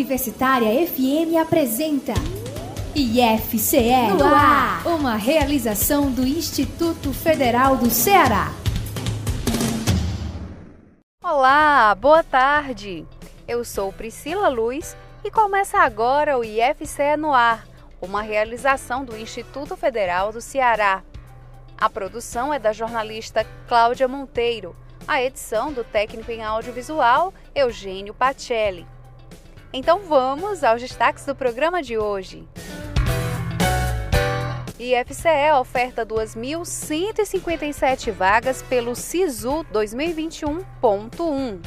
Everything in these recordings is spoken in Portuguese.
Universitária FM apresenta IFCE no ar, uma realização do Instituto Federal do Ceará. Olá, boa tarde. Eu sou Priscila Luz e começa agora o IFCE no ar, uma realização do Instituto Federal do Ceará. A produção é da jornalista Cláudia Monteiro, a edição do técnico em audiovisual Eugênio Pacelli. Então vamos aos destaques do programa de hoje. IFCE oferta 2.157 vagas pelo SISU 2021.1.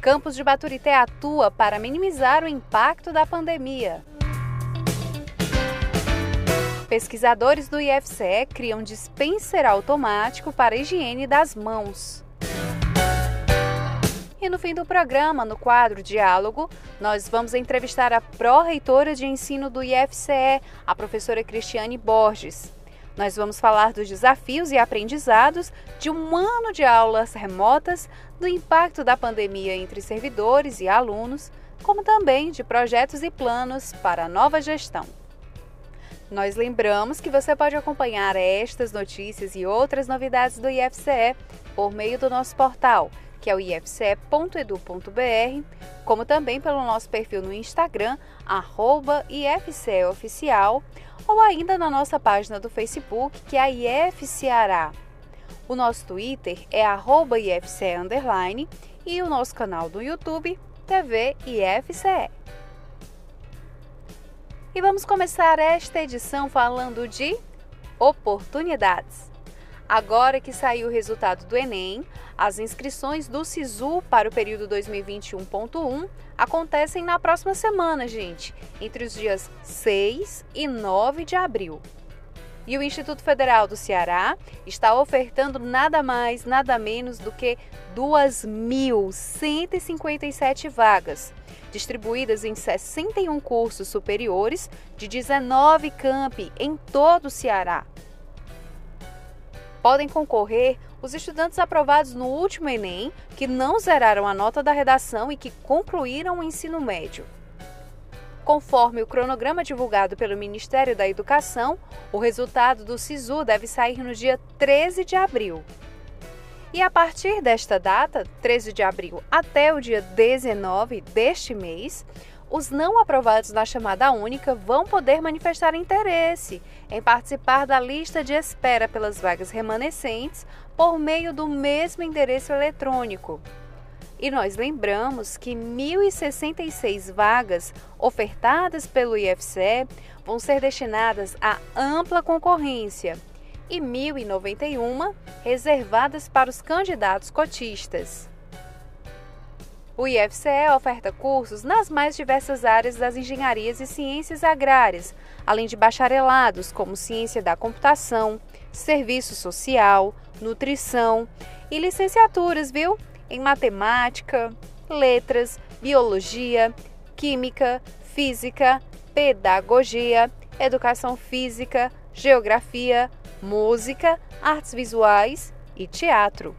Campus de Baturité atua para minimizar o impacto da pandemia. Pesquisadores do IFCE criam dispenser automático para higiene das mãos. E no fim do programa, no quadro Diálogo, nós vamos entrevistar a pró-reitora de ensino do IFCE, a professora Cristiane Borges. Nós vamos falar dos desafios e aprendizados de um ano de aulas remotas, do impacto da pandemia entre servidores e alunos, como também de projetos e planos para a nova gestão. Nós lembramos que você pode acompanhar estas notícias e outras novidades do IFCE por meio do nosso portal, que é o ifce.edu.br, como também pelo nosso perfil no Instagram, arroba IFCEOficial, ou ainda na nossa página do Facebook, que é a IFCeará. O nosso Twitter é arroba IFCE underline, e o nosso canal do YouTube, TV IFCE. E vamos começar esta edição falando de oportunidades. Agora que saiu o resultado do Enem, as inscrições do SISU para o período 2021.1 acontecem na próxima semana, gente, entre os dias 6 e 9 de abril. E o Instituto Federal do Ceará está ofertando nada mais, nada menos do que 2.157 vagas distribuídas em 61 cursos superiores de 19 campi em todo o Ceará. Podem concorrer os estudantes aprovados no último Enem, que não zeraram a nota da redação e que concluíram o ensino médio. Conforme o cronograma divulgado pelo Ministério da Educação, o resultado do SISU deve sair no dia 13 de abril. E a partir desta data, 13 de abril até o dia 19 deste mês, os não aprovados na chamada única vão poder manifestar interesse em participar da lista de espera pelas vagas remanescentes por meio do mesmo endereço eletrônico. E nós lembramos que 1.066 vagas ofertadas pelo IFCE vão ser destinadas à ampla concorrência e 1.091 reservadas para os candidatos cotistas. O IFCE oferta cursos nas mais diversas áreas das engenharias e ciências agrárias, além de bacharelados como ciência da computação, serviço social, nutrição e licenciaturas, viu? Em matemática, letras, biologia, química, física, pedagogia, educação física, geografia, música, artes visuais e teatro.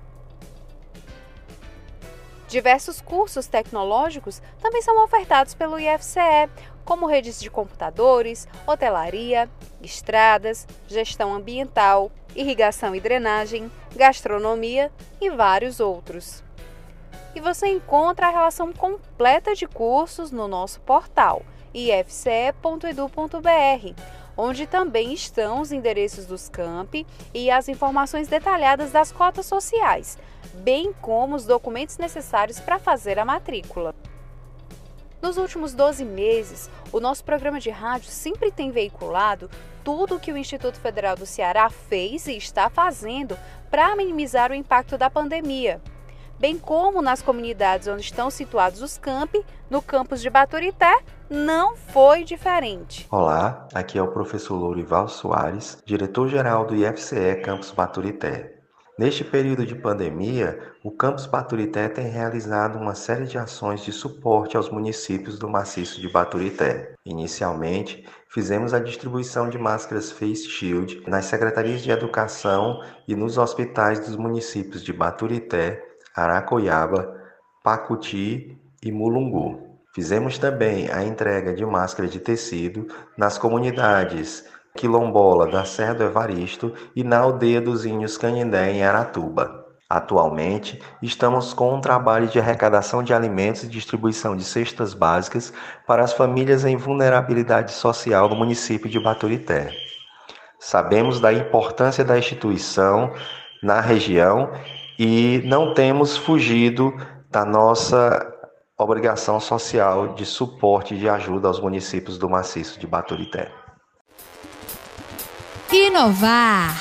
Diversos cursos tecnológicos também são ofertados pelo IFCE, como redes de computadores, hotelaria, estradas, gestão ambiental, irrigação e drenagem, gastronomia e vários outros. E você encontra a relação completa de cursos no nosso portal ifce.edu.br onde também estão os endereços dos campi e as informações detalhadas das cotas sociais, bem como os documentos necessários para fazer a matrícula. Nos últimos 12 meses, o nosso programa de rádio sempre tem veiculado tudo o que o Instituto Federal do Ceará fez e está fazendo para minimizar o impacto da pandemia bem como nas comunidades onde estão situados os campi, no campus de Baturité, não foi diferente. Olá, aqui é o professor Lourival Soares, diretor-geral do IFCE Campus Baturité. Neste período de pandemia, o Campus Baturité tem realizado uma série de ações de suporte aos municípios do maciço de Baturité. Inicialmente, fizemos a distribuição de máscaras Face Shield nas secretarias de educação e nos hospitais dos municípios de Baturité, Aracoiaba, Pacuti e Mulungu. Fizemos também a entrega de máscara de tecido nas comunidades quilombola da Serra do Evaristo e na aldeia dos Índios Canindé, em Aratuba. Atualmente, estamos com um trabalho de arrecadação de alimentos e distribuição de cestas básicas para as famílias em vulnerabilidade social do município de Baturité. Sabemos da importância da instituição na região e não temos fugido da nossa obrigação social de suporte e de ajuda aos municípios do maciço de Baturité. Inovar.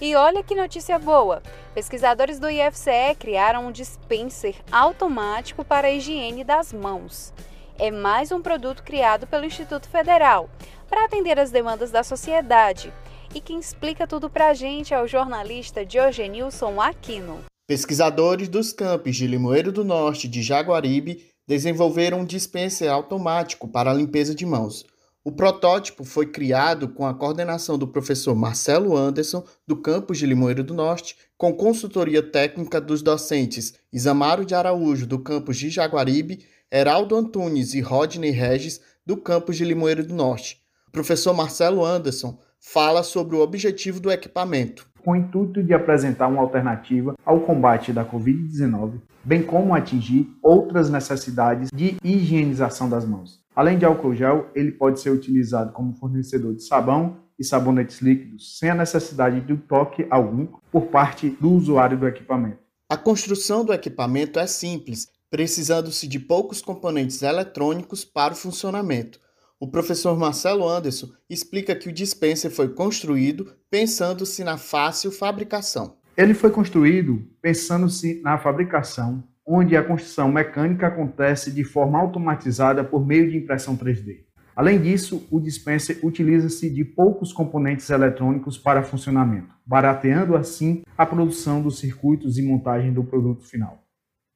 E olha que notícia boa! Pesquisadores do IFCE criaram um dispenser automático para a higiene das mãos. É mais um produto criado pelo Instituto Federal para atender as demandas da sociedade. E quem explica tudo para a gente é o jornalista Diogenilson Aquino. Pesquisadores dos campos de Limoeiro do Norte e de Jaguaribe desenvolveram um dispenser automático para a limpeza de mãos. O protótipo foi criado com a coordenação do professor Marcelo Anderson, do campus de Limoeiro do Norte, com consultoria técnica dos docentes Isamaro de Araújo, do campus de Jaguaribe, Heraldo Antunes e Rodney Regis, do campus de Limoeiro do Norte. O professor Marcelo Anderson fala sobre o objetivo do equipamento com o intuito de apresentar uma alternativa ao combate da Covid-19, bem como atingir outras necessidades de higienização das mãos. Além de álcool gel, ele pode ser utilizado como fornecedor de sabão e sabonetes líquidos, sem a necessidade de toque algum por parte do usuário do equipamento. A construção do equipamento é simples, precisando-se de poucos componentes eletrônicos para o funcionamento. O professor Marcelo Anderson explica que o dispenser foi construído pensando-se na fácil fabricação. Ele foi construído pensando-se na fabricação, onde a construção mecânica acontece de forma automatizada por meio de impressão 3D. Além disso, o dispenser utiliza-se de poucos componentes eletrônicos para funcionamento, barateando assim a produção dos circuitos e montagem do produto final.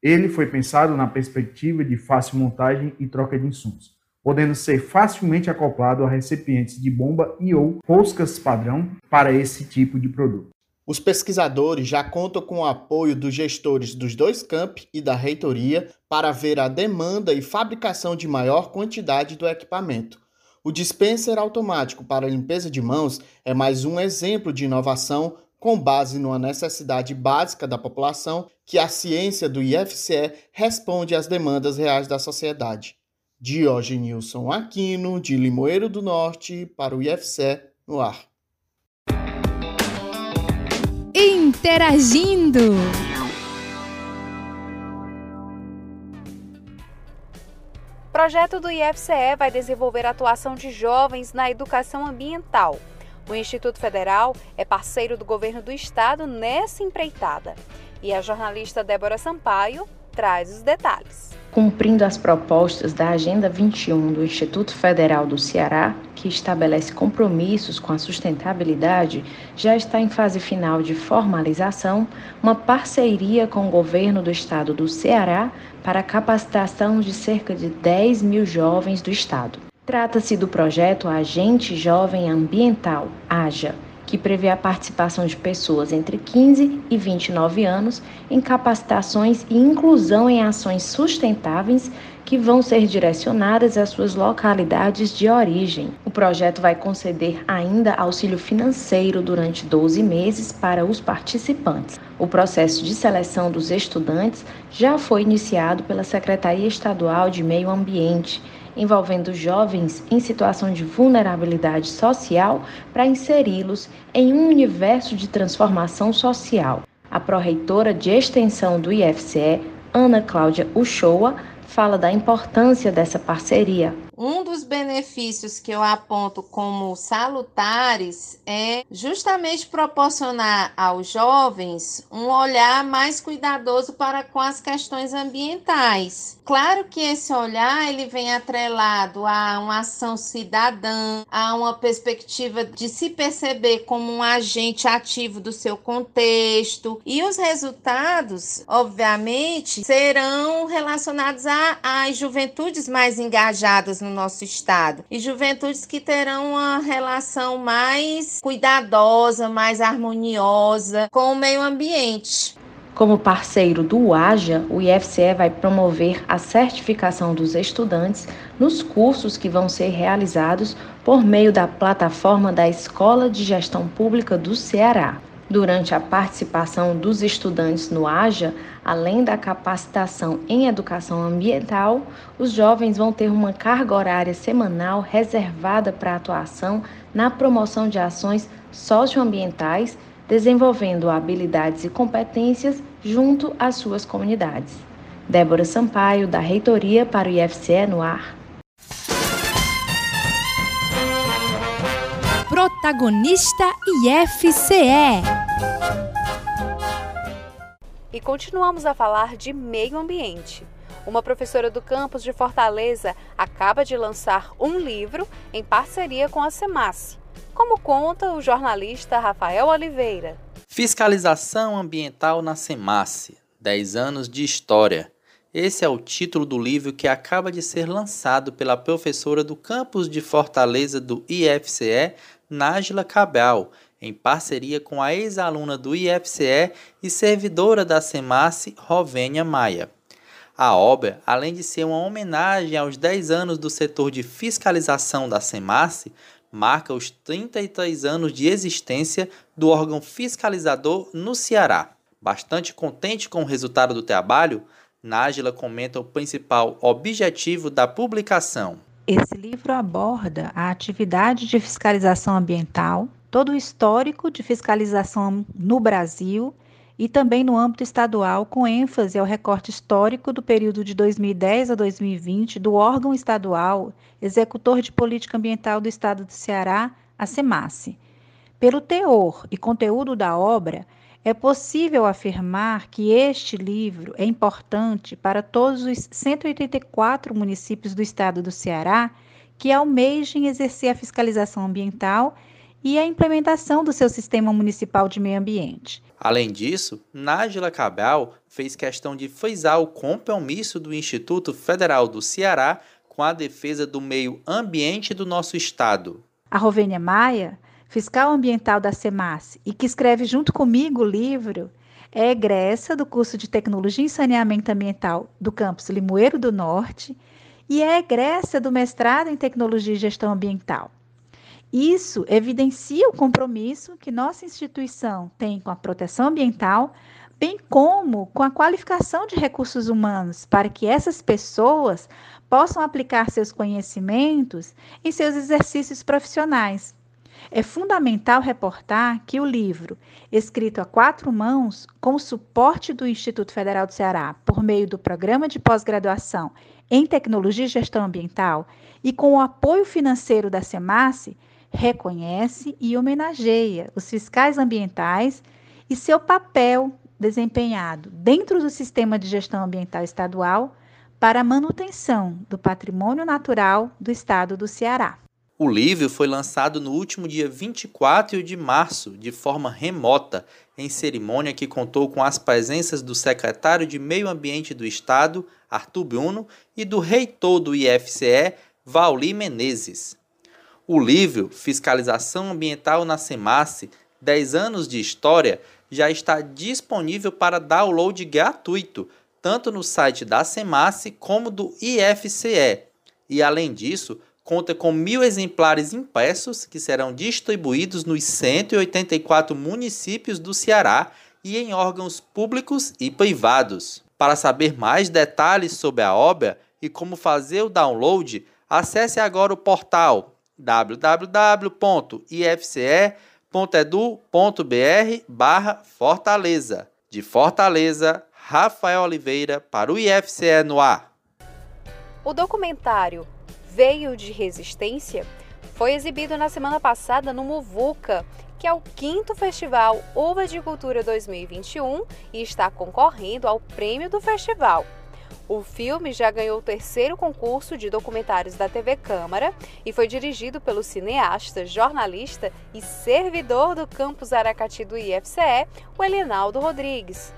Ele foi pensado na perspectiva de fácil montagem e troca de insumos, podendo ser facilmente acoplado a recipientes de bomba e ou roscas padrão para esse tipo de produto. Os pesquisadores já contam com o apoio dos gestores dos dois campi e da reitoria para ver a demanda e fabricação de maior quantidade do equipamento. O dispenser automático para limpeza de mãos é mais um exemplo de inovação com base numa necessidade básica da população que a ciência do IFCE responde às demandas reais da sociedade. Diogenilson Aquino, de Limoeiro do Norte, para o IFCE no ar. Interagindo! Projeto do IFCE vai desenvolver a atuação de jovens na educação ambiental. O Instituto Federal é parceiro do governo do estado nessa empreitada. E a jornalista Débora Sampaio traz os detalhes cumprindo as propostas da Agenda 21 do Instituto Federal do Ceará, que estabelece compromissos com a sustentabilidade, já está em fase final de formalização uma parceria com o governo do estado do Ceará para a capacitação de cerca de 10 mil jovens do estado. Trata-se do projeto Agente Jovem Ambiental, AJA que prevê a participação de pessoas entre 15 e 29 anos em capacitações e inclusão em ações sustentáveis que vão ser direcionadas às suas localidades de origem. O projeto vai conceder ainda auxílio financeiro durante 12 meses para os participantes. O processo de seleção dos estudantes já foi iniciado pela Secretaria Estadual de Meio Ambiente envolvendo jovens em situação de vulnerabilidade social para inseri-los em um universo de transformação social. A pró-reitora de extensão do IFCE, Ana Cláudia Uchoa, fala da importância dessa parceria. Um dos benefícios que eu aponto como salutares é justamente proporcionar aos jovens um olhar mais cuidadoso para com as questões ambientais. Claro que esse olhar ele vem atrelado a uma ação cidadã, a uma perspectiva de se perceber como um agente ativo do seu contexto e os resultados, obviamente, serão relacionados às juventudes mais engajadas no nosso estado e juventudes que terão uma relação mais cuidadosa, mais harmoniosa com o meio ambiente. Como parceiro do UAJA, o IFCE vai promover a certificação dos estudantes nos cursos que vão ser realizados por meio da plataforma da Escola de Gestão Pública do Ceará. Durante a participação dos estudantes no AJA, além da capacitação em educação ambiental, os jovens vão ter uma carga horária semanal reservada para atuação na promoção de ações socioambientais desenvolvendo habilidades e competências junto às suas comunidades. Débora Sampaio, da Reitoria para o IFCE no ar. Protagonista IFCE. E continuamos a falar de meio ambiente. Uma professora do campus de Fortaleza acaba de lançar um livro em parceria com a SEMASSE como conta o jornalista Rafael Oliveira. Fiscalização Ambiental na SEMASSE 10 anos de história. Esse é o título do livro que acaba de ser lançado pela professora do campus de Fortaleza do IFCE, Nájila Cabral, em parceria com a ex-aluna do IFCE e servidora da SEMASSE, Rovênia Maia. A obra, além de ser uma homenagem aos 10 anos do setor de fiscalização da SEMASSE, marca os 33 anos de existência do órgão fiscalizador no Ceará. Bastante contente com o resultado do trabalho, Nájila comenta o principal objetivo da publicação. Esse livro aborda a atividade de fiscalização ambiental, todo o histórico de fiscalização no Brasil e também no âmbito estadual, com ênfase ao recorte histórico do período de 2010 a 2020 do órgão estadual executor de política ambiental do estado do Ceará, a SEMASSE. Pelo teor e conteúdo da obra, é possível afirmar que este livro é importante para todos os 184 municípios do estado do Ceará que almejem exercer a fiscalização ambiental e a implementação do seu sistema municipal de meio ambiente. Além disso, Nájila Cabral fez questão de frisar o compromisso do Instituto Federal do Ceará com a defesa do meio ambiente do nosso estado. A Rovênia Maia, fiscal ambiental da SEMAS e que escreve junto comigo o livro, é egressa do curso de Tecnologia em Saneamento Ambiental do campus Limoeiro do Norte e é egressa do mestrado em Tecnologia e Gestão Ambiental. Isso evidencia o compromisso que nossa instituição tem com a proteção ambiental, bem como com a qualificação de recursos humanos, para que essas pessoas possam aplicar seus conhecimentos em seus exercícios profissionais. É fundamental reportar que o livro, escrito a quatro mãos, com o suporte do Instituto Federal do Ceará, por meio do Programa de Pós-Graduação em Tecnologia e Gestão Ambiental e com o apoio financeiro da SEMASSE, reconhece e homenageia os fiscais ambientais e seu papel desempenhado dentro do sistema de gestão ambiental estadual para a manutenção do patrimônio natural do estado do Ceará. O livro foi lançado no último dia 24 de março, de forma remota, em cerimônia que contou com as presenças do secretário de Meio Ambiente do Estado, Arthur Bruno, e do reitor do IFCE, Vauli Menezes. O livro Fiscalização Ambiental na SEMASSE 10 anos de história já está disponível para download gratuito, tanto no site da SEMASSE como do IFCE. E além disso, conta com mil exemplares impressos que serão distribuídos nos 184 municípios do Ceará e em órgãos públicos e privados. Para saber mais detalhes sobre a obra e como fazer o download, acesse agora o portal www.ifce.edu.br barra Fortaleza. De Fortaleza, Rafael Oliveira para o IFCE no ar. O documentário Veio de Resistência foi exibido na semana passada no Muvuca, que é o quinto festival Uva de Cultura 2021 e está concorrendo ao prêmio do festival. O filme já ganhou o terceiro concurso de documentários da TV Câmara e foi dirigido pelo cineasta, jornalista e servidor do campus Aracati do IFCE, o Elinaldo Rodrigues.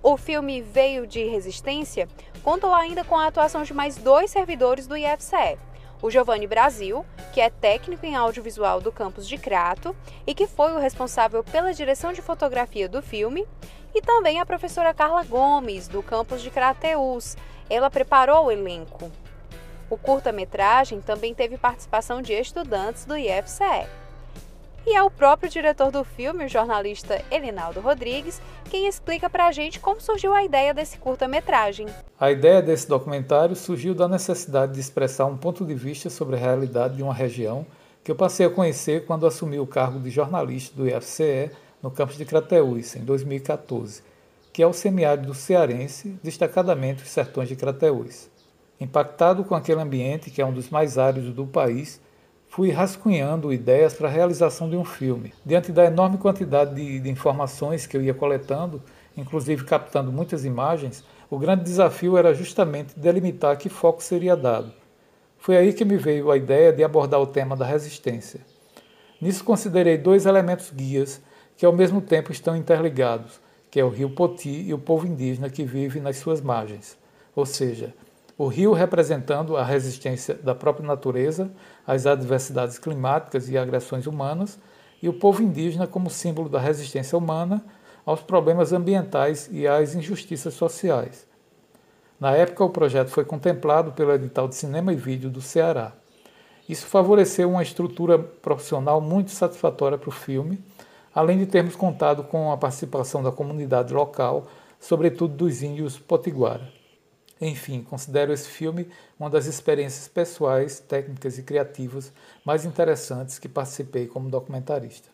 O filme Veio de Resistência contou ainda com a atuação de mais dois servidores do IFCE, o Giovanni Brasil, que é técnico em audiovisual do campus de Crato e que foi o responsável pela direção de fotografia do filme, e também a professora Carla Gomes, do campus de Crateús. Ela preparou o elenco. O curta-metragem também teve participação de estudantes do IFCE. E é o próprio diretor do filme, o jornalista Elinaldo Rodrigues, quem explica para a gente como surgiu a ideia desse curta-metragem. A ideia desse documentário surgiu da necessidade de expressar um ponto de vista sobre a realidade de uma região que eu passei a conhecer quando assumi o cargo de jornalista do IFCE no campus de Crateús, em 2014, que é o semiárido cearense, destacadamente os sertões de Crateús. Impactado com aquele ambiente, que é um dos mais áridos do país, fui rascunhando ideias para a realização de um filme. Diante da enorme quantidade de, de, informações que eu ia coletando, inclusive captando muitas imagens, o grande desafio era justamente delimitar que foco seria dado. Foi aí que me veio a ideia de abordar o tema da resistência. Nisso considerei dois elementos guias que ao mesmo tempo estão interligados, que é o rio Poti e o povo indígena que vive nas suas margens. Ou seja, o rio representando a resistência da própria natureza às adversidades climáticas e agressões humanas, e o povo indígena como símbolo da resistência humana aos problemas ambientais e às injustiças sociais. Na época, o projeto foi contemplado pelo edital de cinema e vídeo do Ceará. Isso favoreceu uma estrutura profissional muito satisfatória para o filme além de termos contado com a participação da comunidade local, sobretudo dos índios potiguara. Enfim, considero esse filme uma das experiências pessoais, técnicas e criativas mais interessantes que participei como documentarista.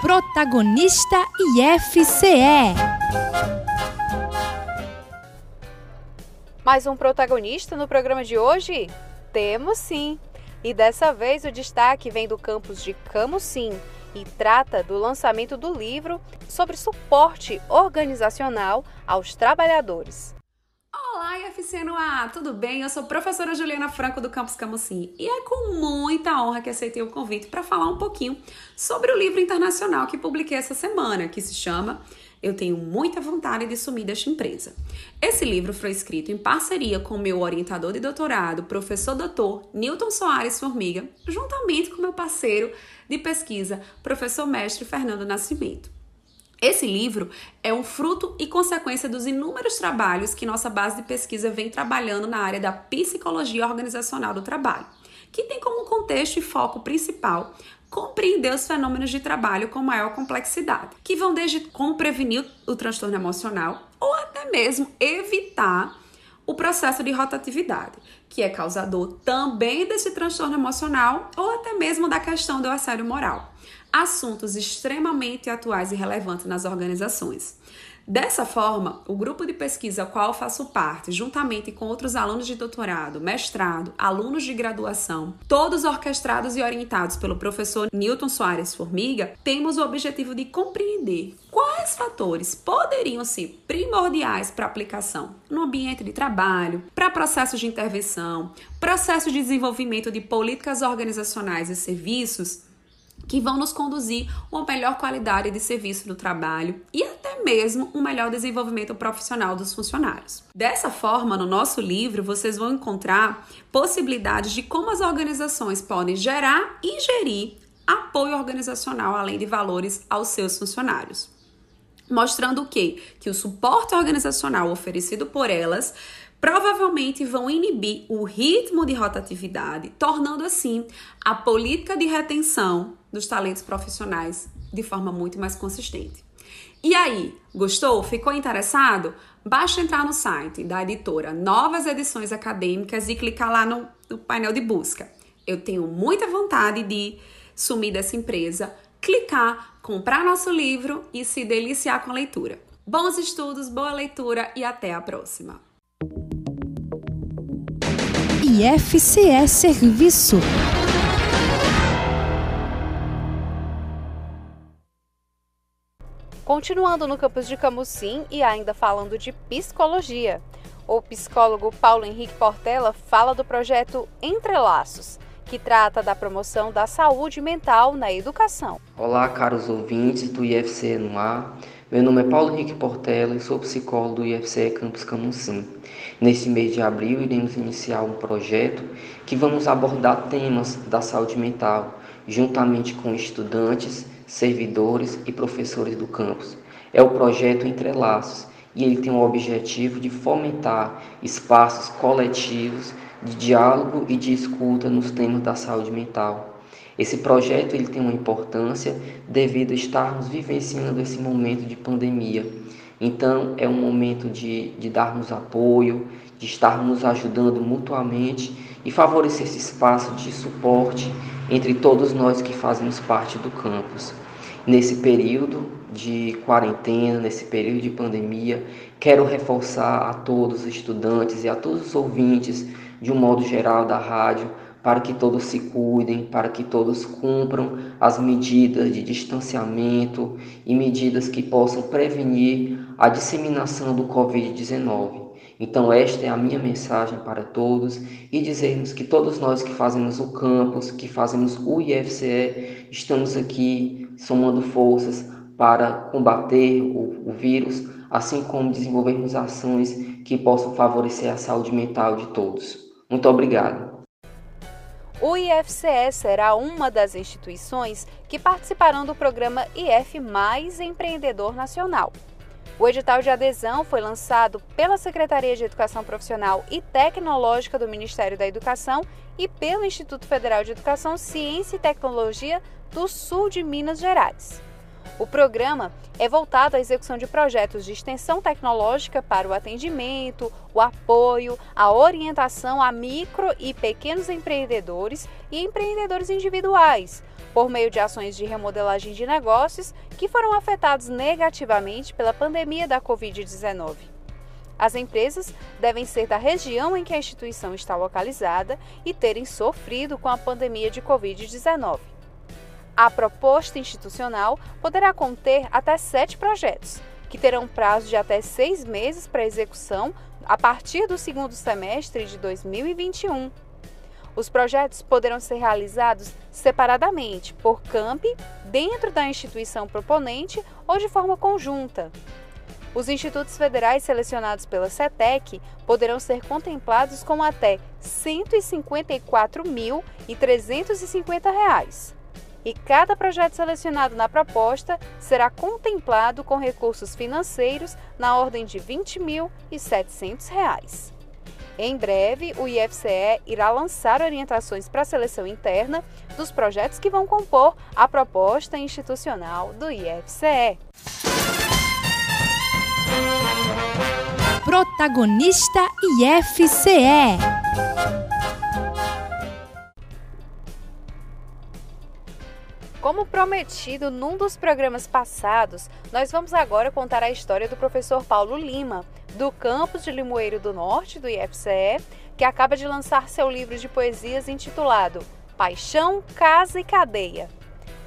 Protagonista IFCE Mais um protagonista no programa de hoje? Temos sim! E dessa vez o destaque vem do campus de Camusim e trata do lançamento do livro sobre suporte organizacional aos trabalhadores. Olá, IFC no ar, tudo bem? Eu sou a professora Juliana Franco do Campus Camusim e é com muita honra que aceitei o convite para falar um pouquinho sobre o livro internacional que publiquei essa semana, que se chama eu tenho muita vontade de sumir desta empresa. Esse livro foi escrito em parceria com meu orientador de doutorado, professor doutor Newton Soares Formiga, juntamente com meu parceiro de pesquisa, professor mestre Fernando Nascimento. Esse livro é um fruto e consequência dos inúmeros trabalhos que nossa base de pesquisa vem trabalhando na área da psicologia organizacional do trabalho, que tem como contexto e foco principal compreender os fenômenos de trabalho com maior complexidade, que vão desde como prevenir o transtorno emocional ou até mesmo evitar o processo de rotatividade, que é causador também desse transtorno emocional ou até mesmo da questão do assédio moral. Assuntos extremamente atuais e relevantes nas organizações. Dessa forma, o grupo de pesquisa ao qual faço parte, juntamente com outros alunos de doutorado, mestrado, alunos de graduação, todos orquestrados e orientados pelo professor Newton Soares Formiga, temos o objetivo de compreender quais fatores poderiam ser primordiais para aplicação no ambiente de trabalho, para processos de intervenção, processos de desenvolvimento de políticas organizacionais e serviços que vão nos conduzir uma melhor qualidade de serviço do trabalho e até mesmo um melhor desenvolvimento profissional dos funcionários. Dessa forma, no nosso livro, vocês vão encontrar possibilidades de como as organizações podem gerar e gerir apoio organizacional além de valores aos seus funcionários. Mostrando o quê? Que o suporte organizacional oferecido por elas provavelmente vão inibir o ritmo de rotatividade, tornando assim a política de retenção dos talentos profissionais de forma muito mais consistente. E aí, gostou? Ficou interessado? Basta entrar no site da editora Novas Edições Acadêmicas e clicar lá no, no painel de busca. Eu tenho muita vontade de sumir dessa empresa, clicar, comprar nosso livro e se deliciar com a leitura. Bons estudos, boa leitura e até a próxima! IFCE Serviço. Continuando no campus de Camusim e ainda falando de psicologia, o psicólogo Paulo Henrique Portela fala do projeto Entrelaços, que trata da promoção da saúde mental na educação. Olá, caros ouvintes do IFCE no ar. Meu nome é Paulo Henrique Portela e sou psicólogo do IFCE Campus Camusim. Nesse mês de abril, iremos iniciar um projeto que vamos abordar temas da saúde mental, juntamente com estudantes servidores e professores do campus. É o projeto Entrelaços e ele tem o objetivo de fomentar espaços coletivos de diálogo e de escuta nos temas da saúde mental. Esse projeto ele tem uma importância devido a estarmos vivenciando esse momento de pandemia. Então, é um momento de, de darmos apoio, de estarmos ajudando mutuamente e favorecer esse espaço de suporte entre todos nós que fazemos parte do campus. Nesse período de quarentena, nesse período de pandemia, quero reforçar a todos os estudantes e a todos os ouvintes, de um modo geral, da rádio, para que todos se cuidem, para que todos cumpram as medidas de distanciamento e medidas que possam prevenir a disseminação do Covid-19. Então, esta é a minha mensagem para todos e dizermos que todos nós que fazemos o campus, que fazemos o IFCE, estamos aqui somando forças para combater o, o vírus, assim como desenvolvermos ações que possam favorecer a saúde mental de todos. Muito obrigado. O IFCE será uma das instituições que participarão do programa IF Mais Empreendedor Nacional. O edital de adesão foi lançado pela Secretaria de Educação Profissional e Tecnológica do Ministério da Educação e pelo Instituto Federal de Educação, Ciência e Tecnologia do Sul de Minas Gerais. O programa é voltado à execução de projetos de extensão tecnológica para o atendimento, o apoio, a orientação a micro e pequenos empreendedores e empreendedores individuais, por meio de ações de remodelagem de negócios que foram afetados negativamente pela pandemia da Covid-19. As empresas devem ser da região em que a instituição está localizada e terem sofrido com a pandemia de Covid-19. A proposta institucional poderá conter até sete projetos, que terão prazo de até seis meses para execução a partir do segundo semestre de 2021. Os projetos poderão ser realizados separadamente, por camp, dentro da instituição proponente ou de forma conjunta. Os institutos federais selecionados pela CETEC poderão ser contemplados com até R$ 154.350. E cada projeto selecionado na proposta será contemplado com recursos financeiros na ordem de R$ 20.700. Em breve, o IFCE irá lançar orientações para a seleção interna dos projetos que vão compor a proposta institucional do IFCE. Protagonista IFCE. Como prometido num dos programas passados, nós vamos agora contar a história do professor Paulo Lima, do campus de Limoeiro do Norte, do IFCE, que acaba de lançar seu livro de poesias intitulado Paixão, Casa e Cadeia.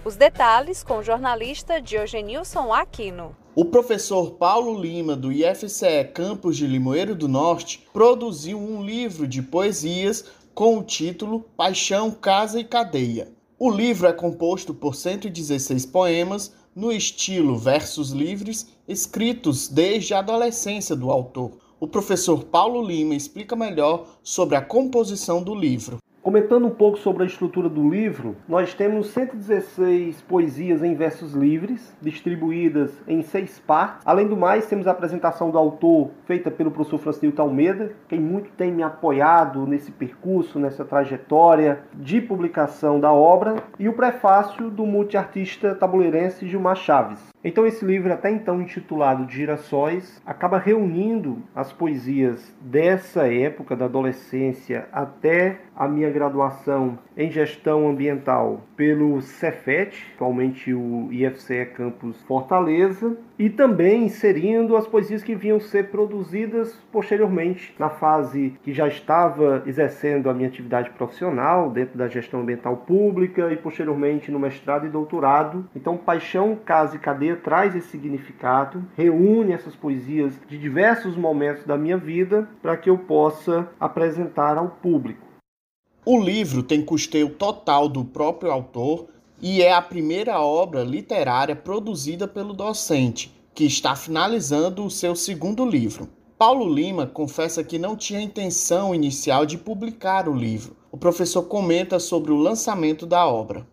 Os detalhes com o jornalista Diogenilson Aquino. O professor Paulo Lima, do IFCE Campus de Limoeiro do Norte, produziu um livro de poesias com o título Paixão, Casa e Cadeia. O livro é composto por 116 poemas no estilo versos livres, escritos desde a adolescência do autor. O professor Paulo Lima explica melhor sobre a composição do livro. Comentando um pouco sobre a estrutura do livro, nós temos 116 poesias em versos livres, distribuídas em seis partes. Além do mais, temos a apresentação do autor feita pelo professor Francisco Almeida, quem muito tem me apoiado nesse percurso, nessa trajetória de publicação da obra, e o prefácio do multiartista tabuleirense Gilmar Chaves. Então esse livro, até então intitulado de Girassóis, acaba reunindo as poesias dessa época, da adolescência até a minha graduação em gestão ambiental pelo Cefet, atualmente o IFCE Campus Fortaleza, e também inserindo as poesias que vinham ser produzidas posteriormente na fase que já estava exercendo a minha atividade profissional dentro da gestão ambiental pública e posteriormente no mestrado e doutorado. Então, Paixão, Casa e Cadeia traz esse significado, reúne essas poesias de diversos momentos da minha vida para que eu possa apresentar ao público. O livro tem custeio total do próprio autor e é a primeira obra literária produzida pelo docente, que está finalizando o seu segundo livro. Paulo Lima confessa que não tinha intenção inicial de publicar o livro. O professor comenta sobre o lançamento da obra.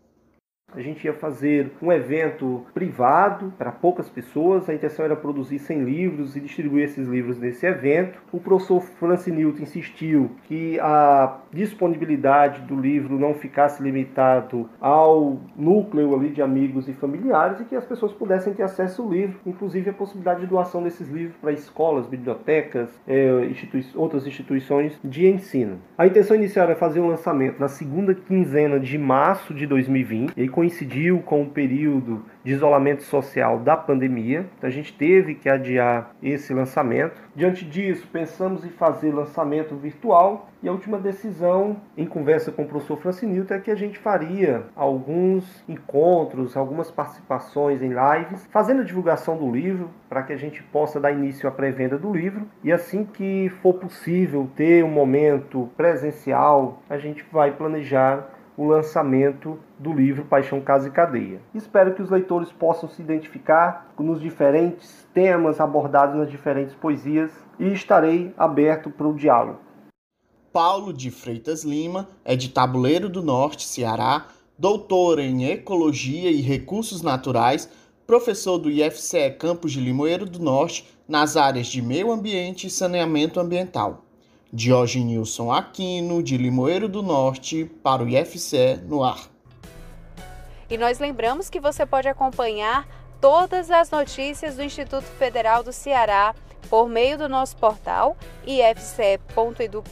A gente ia fazer um evento privado para poucas pessoas. A intenção era produzir 100 livros e distribuir esses livros nesse evento. O professor Francis Newton insistiu que a disponibilidade do livro não ficasse limitado ao núcleo ali de amigos e familiares e que as pessoas pudessem ter acesso ao livro, inclusive a possibilidade de doação desses livros para escolas, bibliotecas, é, institui outras instituições de ensino. A intenção inicial era fazer o lançamento na segunda quinzena de março de 2020 e coincidiu com o período de isolamento social da pandemia, então a gente teve que adiar esse lançamento. Diante disso, pensamos em fazer lançamento virtual e a última decisão, em conversa com o professor Francinilton, é que a gente faria alguns encontros, algumas participações em lives, fazendo a divulgação do livro, para que a gente possa dar início à pré-venda do livro. E assim que for possível ter um momento presencial, a gente vai planejar o lançamento do livro Paixão, Casa e Cadeia. Espero que os leitores possam se identificar nos diferentes temas abordados nas diferentes poesias e estarei aberto para o diálogo. Paulo de Freitas Lima é de Tabuleiro do Norte, Ceará, doutor em Ecologia e Recursos Naturais, professor do IFCE Campos de Limoeiro do Norte nas áreas de Meio Ambiente e Saneamento Ambiental. Diogenilson Aquino, de Limoeiro do Norte, para o IFCE no ar. E nós lembramos que você pode acompanhar todas as notícias do Instituto Federal do Ceará por meio do nosso portal ifce.edu.br,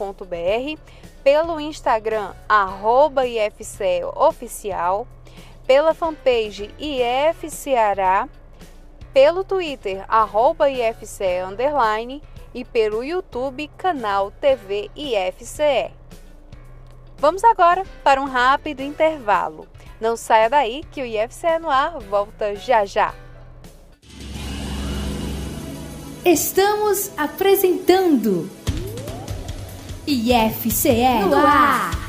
pelo Instagram arroba ifceoficial, pela fanpage IFCeará, pelo Twitter arroba ifce underline e pelo YouTube canal TV IFCE. Vamos agora para um rápido intervalo. Não saia daí que o IFCE no ar volta já já. Estamos apresentando IFCE no ar.